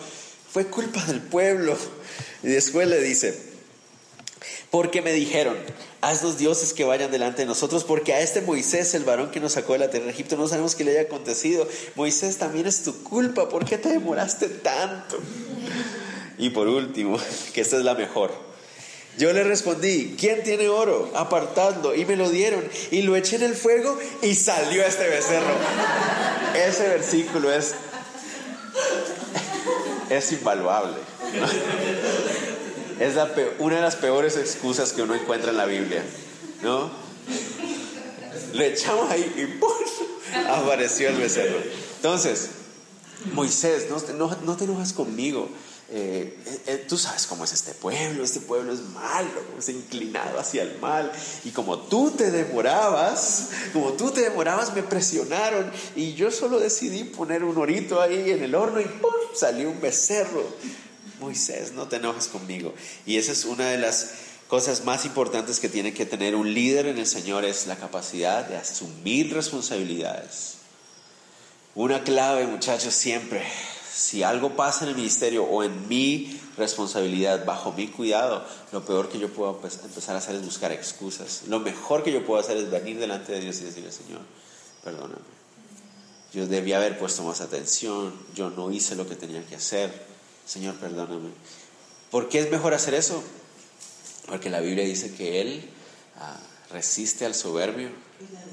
Fue culpa del pueblo. Y después le dice, porque me dijeron, haz los dioses que vayan delante de nosotros, porque a este Moisés, el varón que nos sacó de la tierra de Egipto, no sabemos qué le haya acontecido. Moisés, también es tu culpa, ¿por qué te demoraste tanto? Y por último, que esta es la mejor. Yo le respondí, ¿quién tiene oro? Apartadlo. Y me lo dieron. Y lo eché en el fuego y salió este becerro. Ese versículo es, es invaluable. Es una de las peores excusas que uno encuentra en la Biblia, ¿no? Le echamos ahí y ¡pum! apareció el becerro. Entonces, Moisés, no, te enojas conmigo. Eh, eh, tú sabes cómo es este pueblo, este pueblo es malo, es inclinado hacia el mal. Y como tú te demorabas, como tú te demorabas, me presionaron y yo solo decidí poner un orito ahí en el horno y ¡pum! salió un becerro. Moisés, no te enojes conmigo. Y esa es una de las cosas más importantes que tiene que tener un líder en el Señor, es la capacidad de asumir responsabilidades. Una clave, muchachos, siempre, si algo pasa en el ministerio o en mi responsabilidad, bajo mi cuidado, lo peor que yo puedo empezar a hacer es buscar excusas. Lo mejor que yo puedo hacer es venir delante de Dios y decirle, Señor, perdóname. Yo debía haber puesto más atención, yo no hice lo que tenía que hacer Señor, perdóname. ¿Por qué es mejor hacer eso? Porque la Biblia dice que Él ah, resiste al soberbio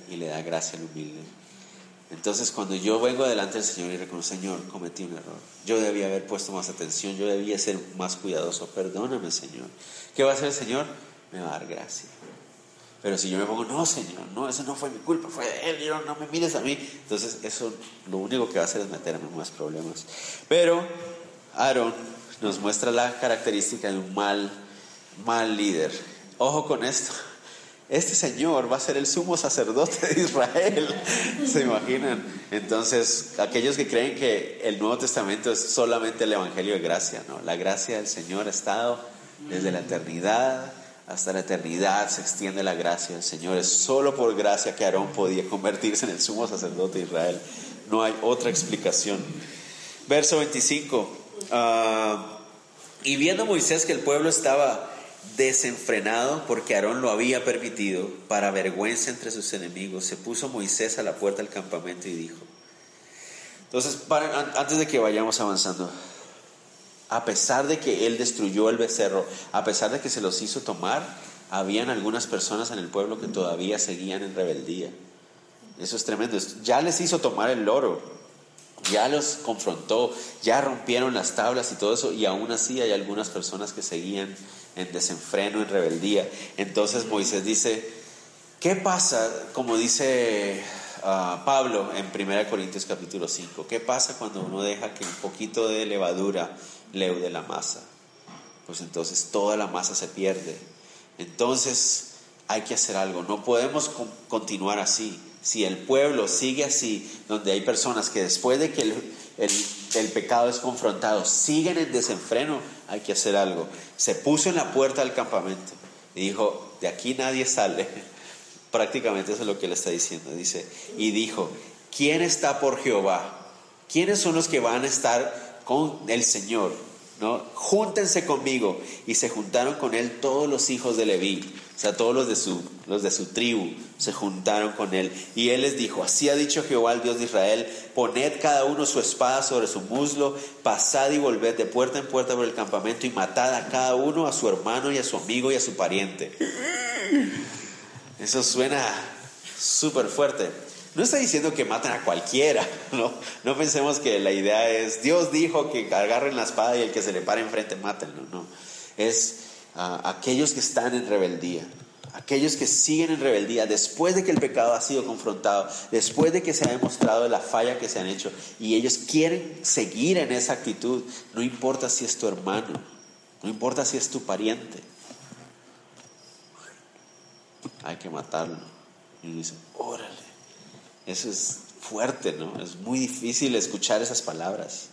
y le da gracia al humilde. Entonces, cuando yo vengo delante del Señor y reconozco, Señor, cometí un error. Yo debía haber puesto más atención, yo debía ser más cuidadoso. Perdóname, Señor. ¿Qué va a hacer el Señor? Me va a dar gracia. Pero si yo me pongo, no, Señor, no, eso no fue mi culpa, fue de Él, no me mires a mí. Entonces, eso lo único que va a hacer es meterme en más problemas. Pero Aarón nos muestra la característica de un mal, mal líder. Ojo con esto. Este señor va a ser el sumo sacerdote de Israel. ¿Se imaginan? Entonces, aquellos que creen que el Nuevo Testamento es solamente el Evangelio de gracia, ¿no? La gracia del Señor ha estado desde la eternidad hasta la eternidad se extiende la gracia del Señor. Es solo por gracia que Aarón podía convertirse en el sumo sacerdote de Israel. No hay otra explicación. Verso 25. Ah, y viendo Moisés que el pueblo estaba desenfrenado porque Aarón lo había permitido, para vergüenza entre sus enemigos, se puso Moisés a la puerta del campamento y dijo, entonces, antes de que vayamos avanzando, a pesar de que él destruyó el becerro, a pesar de que se los hizo tomar, habían algunas personas en el pueblo que todavía seguían en rebeldía. Eso es tremendo. Ya les hizo tomar el loro, ya los confrontó, ya rompieron las tablas y todo eso, y aún así hay algunas personas que seguían en desenfreno, en rebeldía. Entonces Moisés dice, ¿qué pasa? Como dice ah, Pablo en 1 Corintios capítulo 5, ¿qué pasa cuando uno deja que un poquito de levadura leude la masa? Pues entonces toda la masa se pierde. Entonces hay que hacer algo, no podemos continuar así. Si el pueblo sigue así, donde hay personas que después de que el, pecado es confrontado, siguen en desenfreno, hay que hacer algo. Se puso en la puerta del campamento y dijo, de aquí nadie sale. Prácticamente eso es lo que le está diciendo. Dice, y dijo, ¿quién está por Jehová? ¿Quiénes son los que van a estar con el Señor? ¿No? Júntense conmigo. Y se juntaron con él todos los hijos de Leví o sea, todos los de, su, los de su tribu se juntaron con él. Y él les dijo, así ha dicho Jehová, el Dios de Israel, poned cada uno su espada sobre su muslo, pasad y volved de puerta en puerta por el campamento y matad a cada uno, a su hermano y a su amigo y a su pariente. Eso suena súper fuerte. No está diciendo que maten a cualquiera, ¿no? No pensemos que la idea es, Dios dijo que agarren la espada y el que se le pare enfrente, mátenlo, no. Es aquellos que están en rebeldía, aquellos que siguen en rebeldía después de que el pecado ha sido confrontado, después de que se ha demostrado la falla que se han hecho y ellos quieren seguir en esa actitud, no importa si es tu hermano, no importa si es tu pariente, hay que matarlo. Y dice, órale, eso es fuerte, ¿no? Es muy difícil escuchar esas palabras.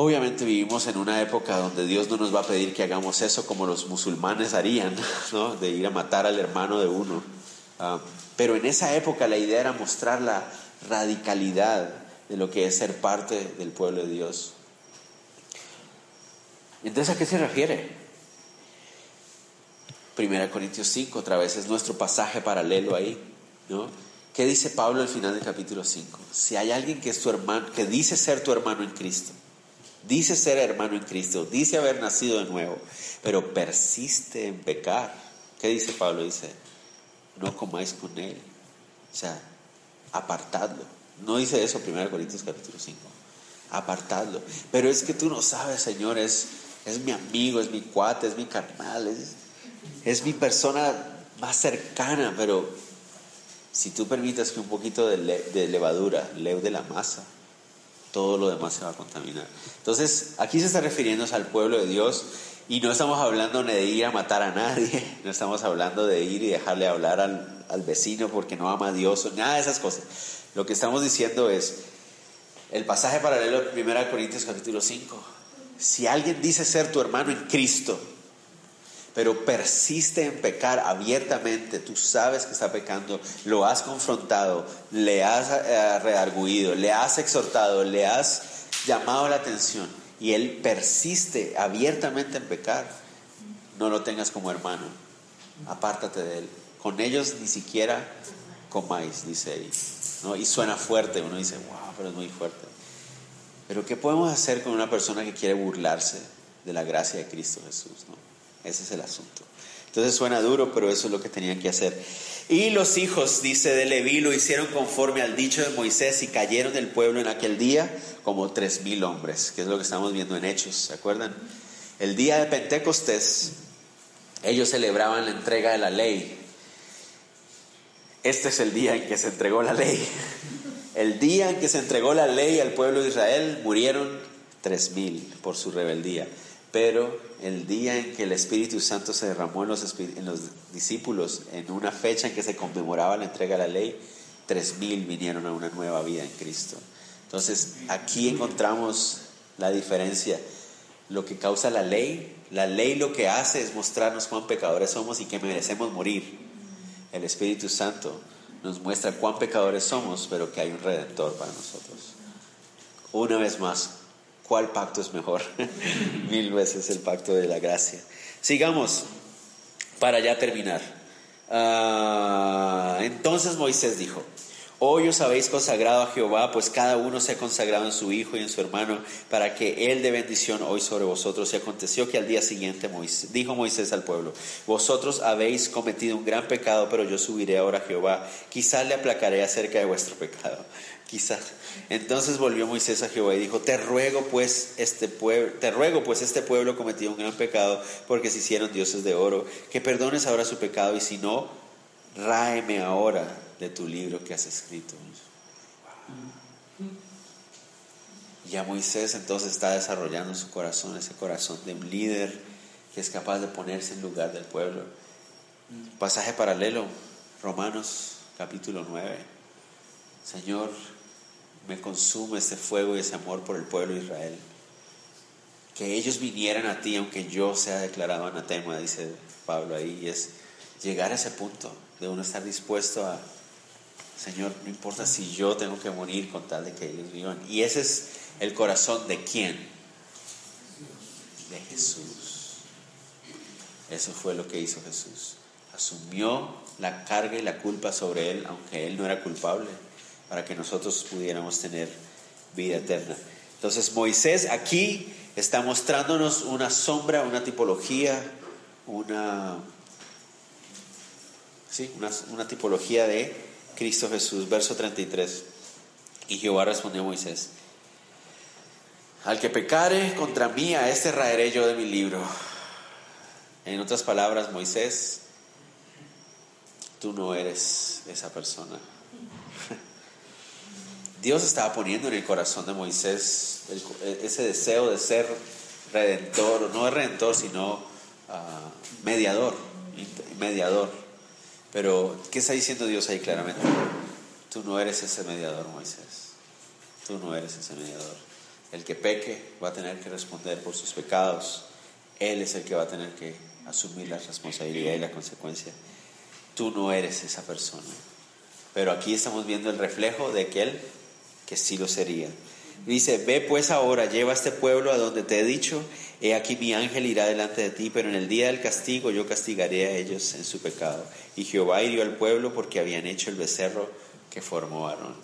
Obviamente vivimos en una época donde Dios no nos va a pedir que hagamos eso como los musulmanes harían, ¿no? de ir a matar al hermano de uno. Ah, pero en esa época la idea era mostrar la radicalidad de lo que es ser parte del pueblo de Dios. Entonces, ¿a qué se refiere? Primera Corintios 5, otra vez es nuestro pasaje paralelo ahí, ¿no? ¿Qué dice Pablo al final del capítulo 5? Si hay alguien que es tu hermano, que dice ser tu hermano en Cristo, Dice ser hermano en Cristo, dice haber nacido de nuevo, pero persiste en pecar. ¿Qué dice Pablo? Dice, no comáis con él. O sea, apartadlo. No dice eso 1 Corintios capítulo 5. Apartadlo. Pero es que tú no sabes, Señor, es, mi amigo, es mi cuate, es mi carnal, es, es mi persona más cercana, pero si tú permites que un poquito de, de levadura leude la masa, todo lo demás se va a contaminar. Entonces, aquí se está refiriéndose al pueblo de Dios y no estamos hablando de ir a matar a nadie, no estamos hablando de ir y dejarle hablar al, al vecino porque no ama a Dios, nada de esas cosas. Lo que estamos diciendo es el pasaje paralelo de 1 Corintios capítulo 5. Si alguien dice ser tu hermano en Cristo, pero persiste en pecar abiertamente, tú sabes que está pecando, lo has confrontado, le has eh, rearguido, le has exhortado, le has llamado la atención y él persiste abiertamente en pecar, no lo tengas como hermano, apártate de él. Con ellos ni siquiera comáis, dice ahí. ¿no? Y suena fuerte, uno dice, wow, pero es muy fuerte. Pero ¿qué podemos hacer con una persona que quiere burlarse de la gracia de Cristo Jesús? ¿no? Ese es el asunto. Entonces suena duro, pero eso es lo que tenían que hacer. Y los hijos, dice de Leví, lo hicieron conforme al dicho de Moisés y cayeron del pueblo en aquel día como tres mil hombres, que es lo que estamos viendo en Hechos, ¿se acuerdan? El día de Pentecostés, ellos celebraban la entrega de la ley. Este es el día en que se entregó la ley. El día en que se entregó la ley al pueblo de Israel, murieron tres mil por su rebeldía. Pero el día en que el Espíritu Santo se derramó en los, discípulos, en una fecha en que se conmemoraba la entrega de la ley, tres mil vinieron a una nueva vida en Cristo. Entonces, aquí encontramos la diferencia. Lo que causa la ley, la ley lo que hace es mostrarnos cuán pecadores somos y que merecemos morir. El Espíritu Santo nos muestra cuán pecadores somos, pero que hay un redentor para nosotros. Una vez más, ¿Cuál pacto es mejor? Mil veces el pacto de la gracia. Sigamos para ya terminar. Ah, entonces Moisés dijo, Hoy os habéis consagrado a Jehová, pues cada uno se ha consagrado en su hijo y en su hermano, para que él dé bendición hoy sobre vosotros. Y aconteció que al día siguiente dijo Moisés al pueblo, vosotros habéis cometido un gran pecado, pero yo subiré ahora a Jehová. Quizás le aplacaré acerca de vuestro pecado. Quizás. Entonces volvió Moisés a Jehová y dijo, te ruego pues este pueblo, te ruego pues este pueblo cometió un gran pecado, porque se hicieron dioses de oro, que perdones ahora su pecado, y si no, ráeme ahora de tu libro que has escrito. Ya Moisés entonces está desarrollando su corazón, ese corazón de un líder que es capaz de ponerse en lugar del pueblo. Pasaje paralelo, Romanos capítulo 9. Señor, me consume ese fuego y ese amor por el pueblo de Israel. Que ellos vinieran a ti aunque yo sea declarado anatema, dice Pablo ahí, y es llegar a ese punto de uno estar dispuesto a Señor, no importa si yo tengo que morir con tal de que ellos vivan. Y ese es el corazón de quién? De Jesús. Eso fue lo que hizo Jesús. Asumió la carga y la culpa sobre él, aunque él no era culpable, para que nosotros pudiéramos tener vida eterna. Entonces Moisés aquí está mostrándonos una sombra, una tipología, una, sí, una, una tipología de Cristo Jesús, verso 33. Y Jehová respondió a Moisés, al que pecare contra mí, a este raeré yo de mi libro. En otras palabras, Moisés, tú no eres esa persona. Dios estaba poniendo en el corazón de Moisés ese deseo de ser redentor, no redentor, sino ah, mediador, mediador. Pero, ¿qué está diciendo Dios ahí claramente? Tú no eres ese mediador, Moisés. Tú no eres ese mediador. El que peque va a tener que responder por sus pecados. Él es el que va a tener que asumir la responsabilidad y la consecuencia. Tú no eres esa persona. Pero aquí estamos viendo el reflejo de aquel que sí lo sería. Dice, ve pues ahora, lleva a este pueblo a donde te he dicho, he aquí mi ángel irá delante de ti, pero en el día del castigo yo castigaré a ellos en su pecado. Y Jehová hirió al pueblo porque habían hecho el becerro que formó Aarón.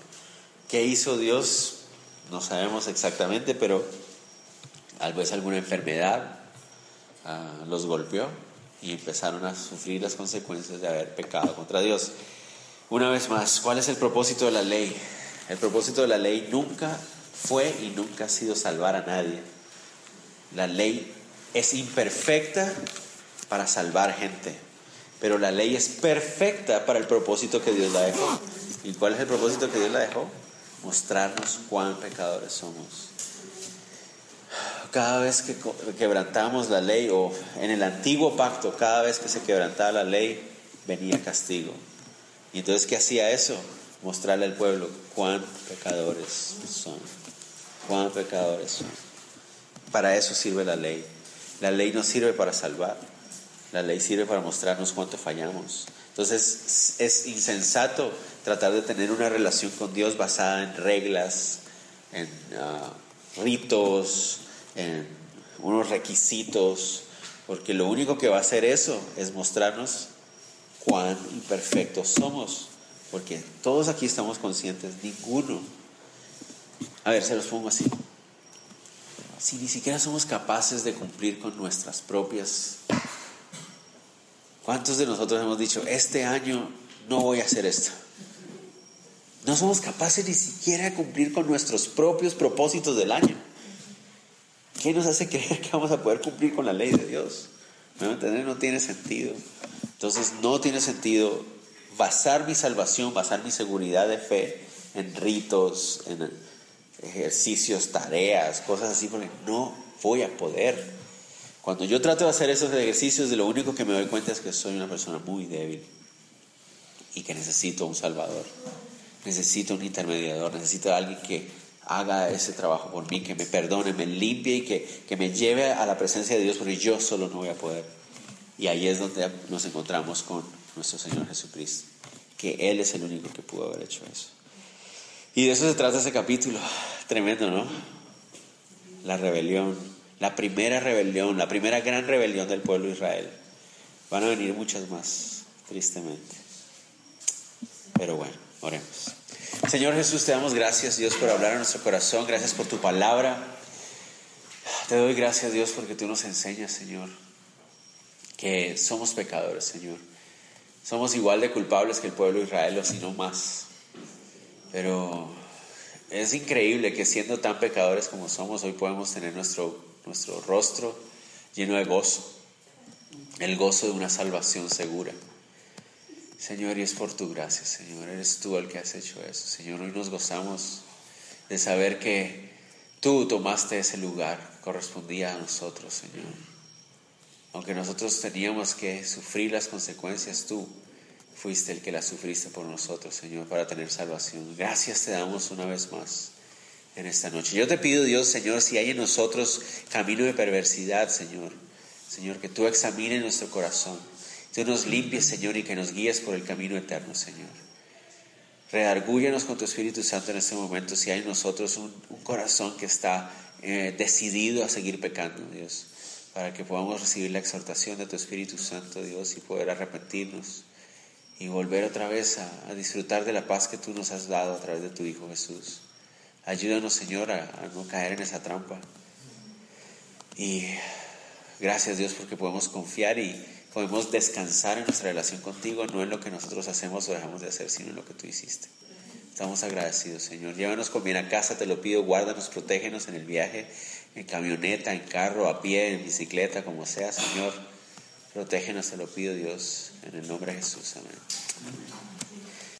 ¿Qué hizo Dios? No sabemos exactamente, pero tal vez alguna enfermedad ah, los golpeó y empezaron a sufrir las consecuencias de haber pecado contra Dios. Una vez más, ¿cuál es el propósito de la ley? El propósito de la ley nunca fue y nunca ha sido salvar a nadie. La ley es imperfecta para salvar gente, pero la ley es perfecta para el propósito que Dios la dejó. ¿Y cuál es el propósito que Dios la dejó? Mostrarnos cuán pecadores somos. Cada vez que quebrantamos la ley, o en el antiguo pacto, cada vez que se quebrantaba la ley, venía castigo. Y entonces, ¿qué hacía eso? Mostrarle al pueblo cuán pecadores son cuán pecadores son. Para eso sirve la ley. La ley no sirve para salvar. La ley sirve para mostrarnos cuánto fallamos. Entonces es insensato tratar de tener una relación con Dios basada en reglas, en ah, ritos, en unos requisitos, porque lo único que va a hacer eso es mostrarnos cuán imperfectos somos, porque todos aquí estamos conscientes, ninguno a ver, se los pongo así. Si ni siquiera somos capaces de cumplir con nuestras propias... ¿Cuántos de nosotros hemos dicho, este año no voy a hacer esto? No somos capaces ni siquiera de cumplir con nuestros propios propósitos del año. ¿Qué nos hace creer que vamos a poder cumplir con la ley de Dios? ¿Me entender? No tiene sentido. Entonces no tiene sentido basar mi salvación, basar mi seguridad de fe en ritos, en ejercicios, tareas, cosas así, porque no voy a poder. Cuando yo trato de hacer esos ejercicios, de lo único que me doy cuenta es que soy una persona muy débil y que necesito un salvador, necesito un intermediador, necesito a alguien que haga ese trabajo por mí, que me perdone, me limpie y que, que me lleve a la presencia de Dios, porque yo solo no voy a poder. Y ahí es donde nos encontramos con nuestro Señor Jesucristo, que Él es el único que pudo haber hecho eso. Y de eso se trata ese capítulo. Tremendo, ¿no? La rebelión, la primera rebelión, la primera gran rebelión del pueblo de Israel. Van a venir muchas más, tristemente. Pero bueno, oremos. Señor Jesús, te damos gracias, Dios, por hablar a nuestro corazón. Gracias por tu palabra. Te doy gracias, Dios, porque tú nos enseñas, Señor, que somos pecadores, Señor. Somos igual de culpables que el pueblo de Israel, o si no más. Pero es increíble que siendo tan pecadores como somos, hoy podemos tener nuestro, nuestro rostro lleno de gozo, el gozo de una salvación segura. Señor, y es por tu gracia, Señor, eres tú el que has hecho eso. Señor, hoy nos gozamos de saber que tú tomaste ese lugar, correspondía a nosotros, Señor. Aunque nosotros teníamos que sufrir las consecuencias, tú fuiste el que las sufriste por nosotros, Señor, para tener salvación. Gracias te damos una vez más en esta noche. Yo te pido, Dios, Señor, si hay en nosotros camino de perversidad, Señor, Señor, que tú examines nuestro corazón, tú nos limpies, Señor, y que nos guíes por el camino eterno, Señor. Redargúyanos con tu Espíritu Santo en este momento si hay en nosotros un, corazón que está eh, decidido a seguir pecando, Dios, para que podamos recibir la exhortación de tu Espíritu Santo, Dios, y poder arrepentirnos y volver otra vez a, disfrutar de la paz que tú nos has dado a través de tu Hijo Jesús. Ayúdanos, Señor, a no caer en esa trampa. Y gracias, Dios, porque podemos confiar y podemos descansar en nuestra relación contigo, no en lo que nosotros hacemos o dejamos de hacer, sino en lo que tú hiciste. Estamos agradecidos, Señor. Llévanos con bien a casa, te lo pido, guárdanos, protégenos en el viaje, en camioneta, en carro, a pie, en bicicleta, como sea, Señor. Protégenos, te lo pido, Dios, en el nombre de Jesús. Amén.